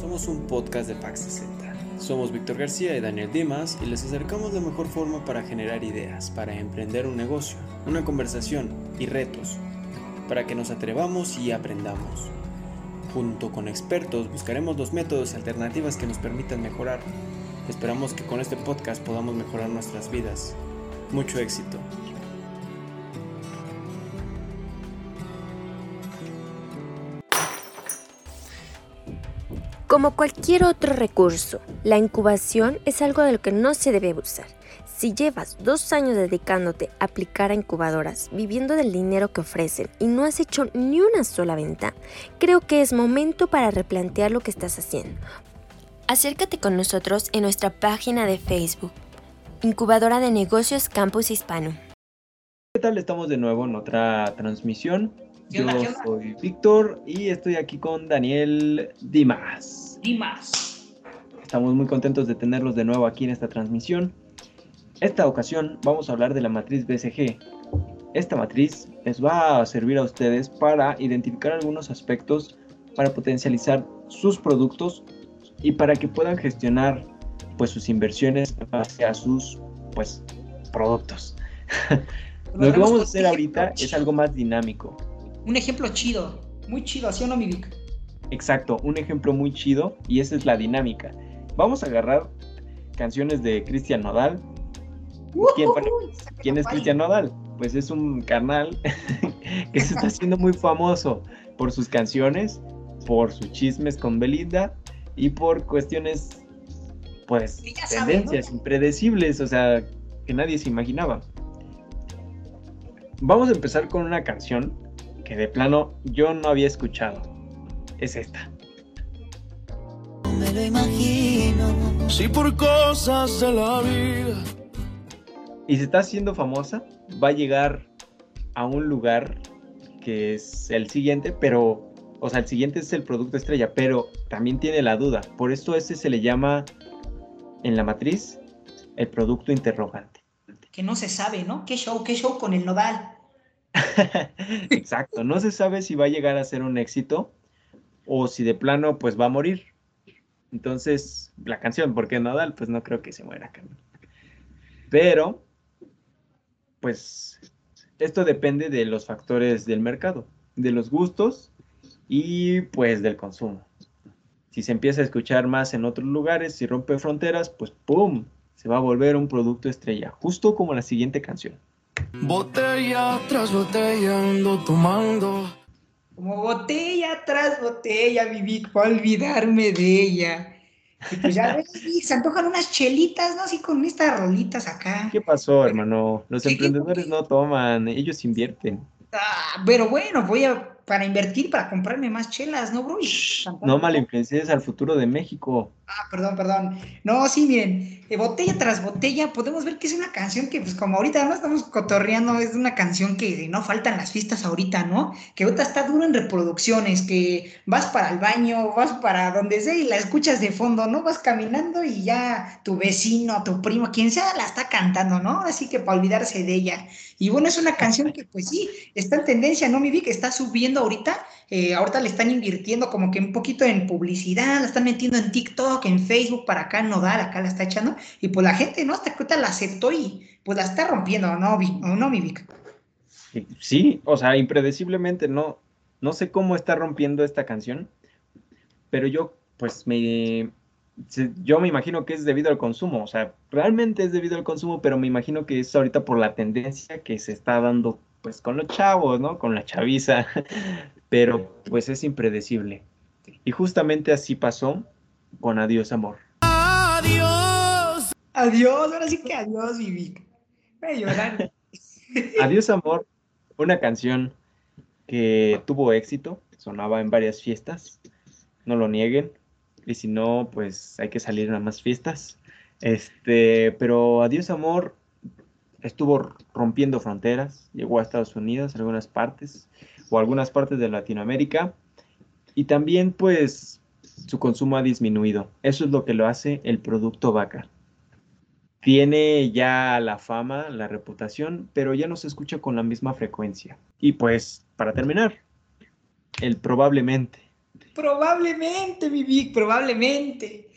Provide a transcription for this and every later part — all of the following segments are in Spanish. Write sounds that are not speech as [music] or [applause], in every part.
Somos un podcast de Pax 60. Somos Víctor García y Daniel Dimas y les acercamos la mejor forma para generar ideas, para emprender un negocio, una conversación y retos, para que nos atrevamos y aprendamos. Junto con expertos buscaremos los métodos y alternativas que nos permitan mejorar. Esperamos que con este podcast podamos mejorar nuestras vidas. Mucho éxito. Como cualquier otro recurso, la incubación es algo de lo que no se debe abusar. Si llevas dos años dedicándote a aplicar a incubadoras, viviendo del dinero que ofrecen y no has hecho ni una sola venta, creo que es momento para replantear lo que estás haciendo. Acércate con nosotros en nuestra página de Facebook, Incubadora de Negocios Campus Hispano. ¿Qué tal? Estamos de nuevo en otra transmisión. Yo soy Víctor y estoy aquí con Daniel Dimas. Dimas. Estamos muy contentos de tenerlos de nuevo aquí en esta transmisión. Esta ocasión vamos a hablar de la matriz BCG. Esta matriz les va a servir a ustedes para identificar algunos aspectos para potencializar sus productos y para que puedan gestionar pues sus inversiones hacia sus pues productos. [laughs] Lo que vamos a hacer ahorita es algo más dinámico un ejemplo chido, muy chido, ¿sí o no, mi Vic? Exacto, un ejemplo muy chido y esa es la dinámica. Vamos a agarrar canciones de Cristian Nodal. ¿Quién, es Cristian Nodal? Pues es un carnal [laughs] que se está haciendo muy famoso por sus canciones, por sus chismes con Belinda y por cuestiones, pues, tendencias impredecibles, o sea, que nadie se imaginaba. Vamos a empezar con una canción que de plano yo no había escuchado. Es esta. Me lo imagino. Si por cosas de la vida. Y se está haciendo famosa, va a llegar a un lugar que es el siguiente, pero, o sea, el siguiente es el producto estrella, pero también tiene la duda. Por eso ese se le llama en la matriz el producto interrogante. Que no se sabe, ¿no? ¿Qué show, qué show con el nodal? [laughs] Exacto, no se sabe si va a llegar a ser un éxito o si de plano pues va a morir. Entonces, la canción, ¿por qué Nadal? Pues no creo que se muera. Pero, pues, esto depende de los factores del mercado, de los gustos y pues del consumo. Si se empieza a escuchar más en otros lugares, si rompe fronteras, pues ¡pum! Se va a volver un producto estrella, justo como la siguiente canción. Botella tras botella ando tomando. Como botella tras botella, viví para olvidarme de ella. Y pues ya ves, se antojan unas chelitas, ¿no? Así con estas rolitas acá. ¿Qué pasó, hermano? Los emprendedores no toman, ellos invierten. Ah, pero bueno, voy a para invertir, para comprarme más chelas, ¿no, bro? no malinfluencies al futuro de México. Ah, perdón, perdón. No, sí, miren, eh, botella tras botella, podemos ver que es una canción que, pues, como ahorita no estamos cotorreando, es una canción que no faltan las fiestas ahorita, ¿no? Que ahorita está duro en reproducciones, que vas para el baño, vas para donde sea y la escuchas de fondo, ¿no? Vas caminando y ya tu vecino, tu primo, quien sea, la está cantando, ¿no? Así que para olvidarse de ella. Y bueno, es una canción que, pues sí, está en tendencia, ¿no, mi vi que está subiendo ahorita, eh, ahorita le están invirtiendo como que un poquito en publicidad, la están metiendo en TikTok, en Facebook, para acá no dar, acá la está echando, y pues la gente, ¿no? Hasta que ahorita la aceptó y pues la está rompiendo, ¿no, no mi Vic? Sí, o sea, impredeciblemente, no, no sé cómo está rompiendo esta canción, pero yo, pues me, yo me imagino que es debido al consumo, o sea, realmente es debido al consumo, pero me imagino que es ahorita por la tendencia que se está dando pues con los chavos, ¿no? Con la chaviza, [laughs] pero pues es impredecible. Y justamente así pasó con Adiós Amor. Adiós. Adiós, ahora sí que adiós, Vivi. Voy a llorar. Adiós Amor, una canción que tuvo éxito, sonaba en varias fiestas, no lo nieguen, y si no, pues hay que salir a más fiestas. Este, pero Adiós Amor estuvo rompiendo fronteras, llegó a Estados Unidos, algunas partes, o algunas partes de Latinoamérica, y también pues su consumo ha disminuido. Eso es lo que lo hace el producto vaca. Tiene ya la fama, la reputación, pero ya no se escucha con la misma frecuencia. Y pues, para terminar, el probablemente, Probablemente, mi Vic, probablemente.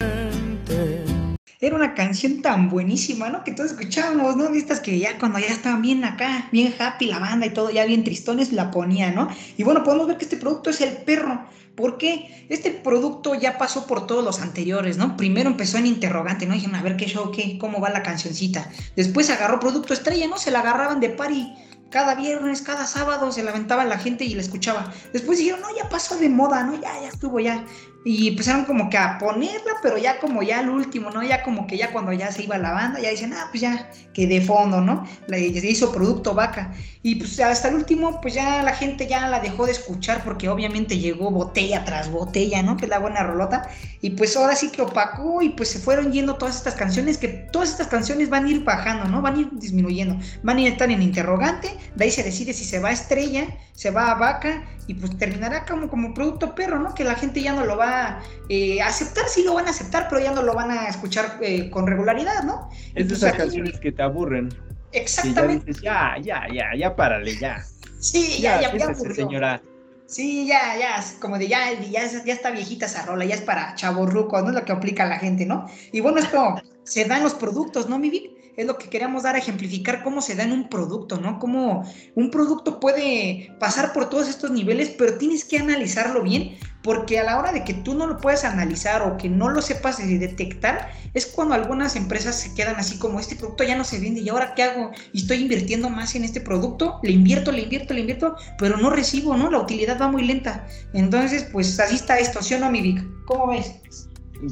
Era una canción tan buenísima, ¿no? Que todos escuchábamos, ¿no? Vistas que ya cuando ya estaban bien acá, bien happy la banda y todo, ya bien tristones, la ponía, ¿no? Y bueno, podemos ver que este producto es el perro. Porque este producto ya pasó por todos los anteriores, ¿no? Primero empezó en interrogante, ¿no? Dijeron, a ver qué show, qué, cómo va la cancioncita. Después agarró producto estrella, ¿no? Se la agarraban de pari cada viernes, cada sábado se la aventaba la gente y la escuchaba. Después dijeron, no, ya pasó de moda, ¿no? Ya, ya estuvo ya y empezaron como que a ponerla, pero ya como ya al último, ¿no? Ya como que ya cuando ya se iba la banda, ya dicen, ah, pues ya, que de fondo, ¿no? Le hizo producto vaca. Y pues hasta el último, pues ya la gente ya la dejó de escuchar porque obviamente llegó botella tras botella, ¿no? Que es la buena rolota. Y pues ahora sí que opacó y pues se fueron yendo todas estas canciones, que todas estas canciones van a ir bajando, ¿no? Van a ir disminuyendo. Van a estar en interrogante, de ahí se decide si se va a estrella, se va a vaca y pues terminará como, como producto perro, ¿no? Que la gente ya no lo va a eh, aceptar, sí lo van a aceptar, pero ya no lo van a escuchar eh, con regularidad, ¿no? Es de esas canciones que te aburren. Exactamente. ya, ya, ya, ya, párale, ya. Sí, ya, ya, ya, señora. Sí, ya, ya, como de ya, ya, ya está viejita esa rola, ya es para chaborruco, ¿no? Es lo que aplica la gente, ¿no? Y bueno, esto se da en los productos, ¿no, mi Vic? Es lo que queríamos dar a ejemplificar cómo se da en un producto, ¿no? Cómo un producto puede pasar por todos estos niveles, pero tienes que analizarlo bien, porque a la hora de que tú no lo puedes analizar o que no lo sepas detectar, es cuando algunas empresas se quedan así como, este producto ya no se vende, ¿y ahora qué hago? Y estoy invirtiendo más en este producto, le invierto, le invierto, le invierto, pero no recibo, ¿no? La utilidad va muy lenta. Entonces, pues así está esto, ¿sí o no, mi Vic? ¿Cómo ves?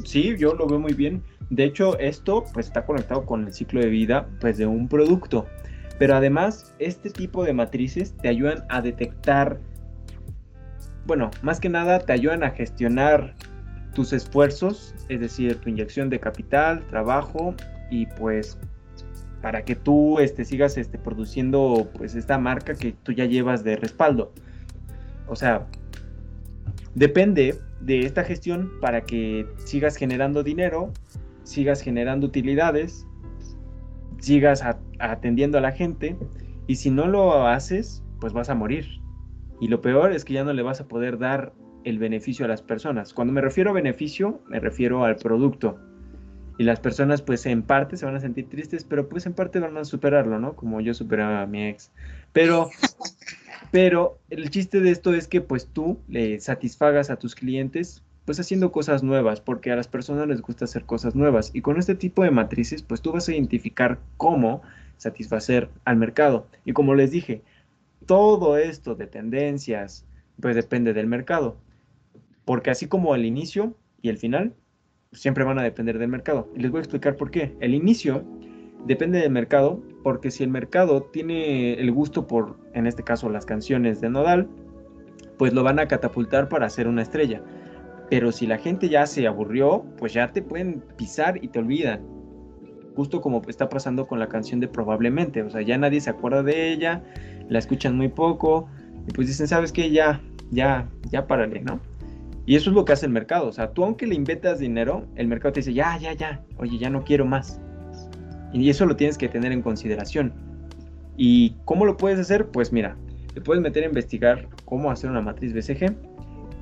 Sí, yo lo veo muy bien. De hecho, esto pues está conectado con el ciclo de vida pues de un producto. Pero además, este tipo de matrices te ayudan a detectar, bueno, más que nada te ayudan a gestionar tus esfuerzos, es decir, tu inyección de capital, trabajo y pues para que tú este, sigas este, produciendo pues esta marca que tú ya llevas de respaldo. O sea, depende de esta gestión para que sigas generando dinero sigas generando utilidades, sigas atendiendo a la gente y si no lo haces, pues vas a morir. Y lo peor es que ya no le vas a poder dar el beneficio a las personas. Cuando me refiero a beneficio, me refiero al producto. Y las personas pues en parte se van a sentir tristes, pero pues en parte van a superarlo, ¿no? Como yo superaba a mi ex. Pero, [laughs] pero el chiste de esto es que pues tú le satisfagas a tus clientes pues haciendo cosas nuevas, porque a las personas les gusta hacer cosas nuevas. Y con este tipo de matrices, pues tú vas a identificar cómo satisfacer al mercado. Y como les dije, todo esto de tendencias, pues depende del mercado. Porque así como el inicio y el final, siempre van a depender del mercado. Y les voy a explicar por qué. El inicio depende del mercado, porque si el mercado tiene el gusto por, en este caso, las canciones de Nodal, pues lo van a catapultar para hacer una estrella. Pero si la gente ya se aburrió, pues ya te pueden pisar y te olvidan. Justo como está pasando con la canción de Probablemente. O sea, ya nadie se acuerda de ella, la escuchan muy poco. Y pues dicen, ¿sabes qué? Ya, ya, ya párale, ¿no? Y eso es lo que hace el mercado. O sea, tú aunque le inventas dinero, el mercado te dice, ya, ya, ya, oye, ya no quiero más. Y eso lo tienes que tener en consideración. ¿Y cómo lo puedes hacer? Pues mira, te puedes meter a investigar cómo hacer una matriz BCG.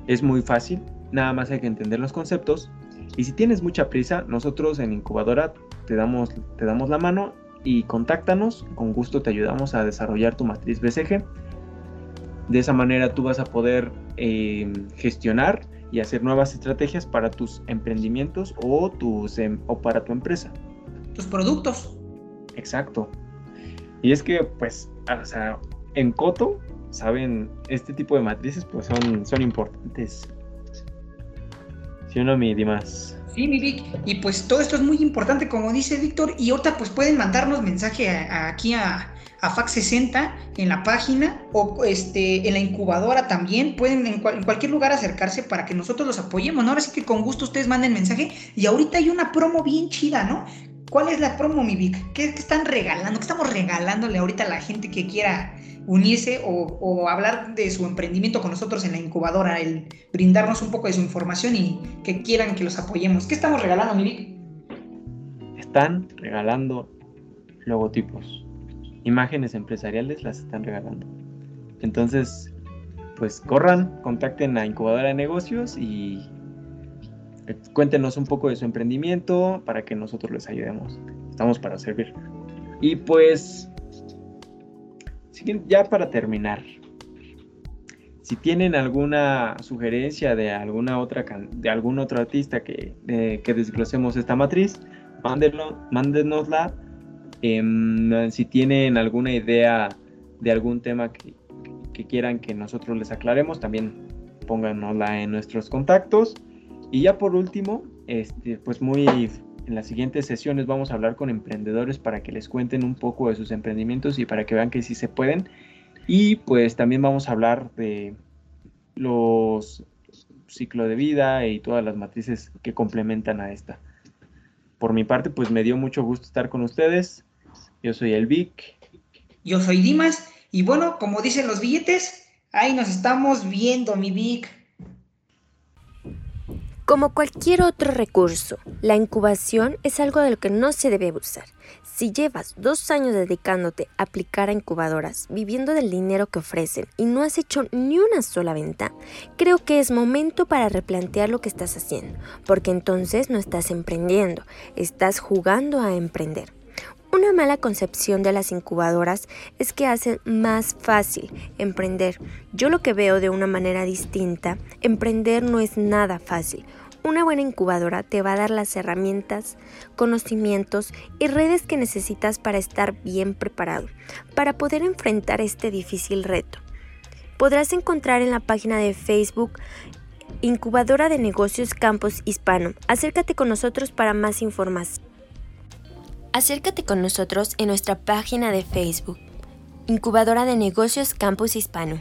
Es muy fácil. Nada más hay que entender los conceptos. Y si tienes mucha prisa, nosotros en Incubadora te damos, te damos la mano y contáctanos. Con gusto te ayudamos a desarrollar tu matriz BCG. De esa manera tú vas a poder eh, gestionar y hacer nuevas estrategias para tus emprendimientos o, tus, em, o para tu empresa. Tus productos. Exacto. Y es que, pues, o sea, en Coto, saben, este tipo de matrices pues son, son importantes. ¿Sí o no, mi Dimas? Sí, mi Vic. Y pues todo esto es muy importante, como dice Víctor. Y ahorita pues pueden mandarnos mensaje aquí a, a Fax 60 en la página o este, en la incubadora también. Pueden en, cualquier lugar acercarse para que nosotros los apoyemos. ¿no? Ahora sí que con gusto ustedes manden mensaje. Y ahorita hay una promo bien chida, ¿no? ¿Cuál es la promo, mi Vic? ¿Qué, están regalando? ¿Qué estamos regalándole ahorita a la gente que quiera unirse o, hablar de su emprendimiento con nosotros en la incubadora, el brindarnos un poco de su información y que quieran que los apoyemos. ¿Qué estamos regalando, Vic? Están regalando logotipos, imágenes empresariales las están regalando. Entonces, pues corran, contacten a Incubadora de Negocios y cuéntenos un poco de su emprendimiento para que nosotros les ayudemos. Estamos para servir. Y pues, ya para terminar, si tienen alguna sugerencia de alguna otra de algún otro artista que, que desglosemos esta matriz, mándenlo, mándenosla. Em, si tienen alguna idea de algún tema que, que, quieran que nosotros les aclaremos, también pónganosla en nuestros contactos. Y ya por último, este, pues muy en las siguientes sesiones vamos a hablar con emprendedores para que les cuenten un poco de sus emprendimientos y para que vean que sí se pueden y pues también vamos a hablar de los ciclos de vida y todas las matrices que complementan a esta. Por mi parte, pues me dio mucho gusto estar con ustedes. Yo soy el Vic. Yo soy Dimas. Y bueno, como dicen los billetes, ahí nos estamos viendo, mi Vic. Como cualquier otro recurso, la incubación es algo de lo que no se debe abusar. Si llevas dos años dedicándote a aplicar a incubadoras, viviendo del dinero que ofrecen y no has hecho ni una sola venta, creo que es momento para replantear lo que estás haciendo, porque entonces no estás emprendiendo, estás jugando a emprender. Una mala concepción de las incubadoras es que hacen más fácil emprender. Yo lo que veo de una manera distinta, emprender no es nada fácil. Una buena incubadora te va a dar las herramientas, conocimientos y redes que necesitas para estar bien preparado, para poder enfrentar este difícil reto. Podrás encontrar en la página de Facebook Incubadora de Negocios Campus Hispano. Acércate con nosotros para más información. Acércate con nosotros en nuestra página de Facebook, Incubadora de Negocios Campus Hispano.